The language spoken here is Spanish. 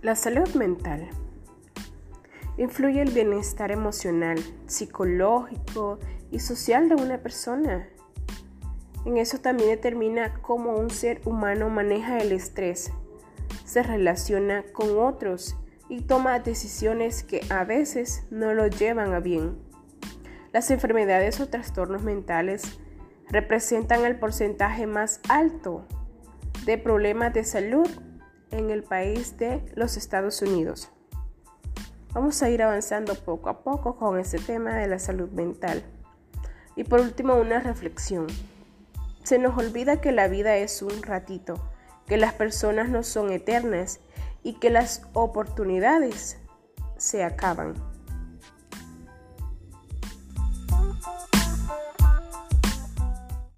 La salud mental influye el bienestar emocional, psicológico y social de una persona. En eso también determina cómo un ser humano maneja el estrés, se relaciona con otros y toma decisiones que a veces no lo llevan a bien. Las enfermedades o trastornos mentales representan el porcentaje más alto de problemas de salud en el país de los Estados Unidos. Vamos a ir avanzando poco a poco con este tema de la salud mental. Y por último, una reflexión. Se nos olvida que la vida es un ratito, que las personas no son eternas y que las oportunidades se acaban.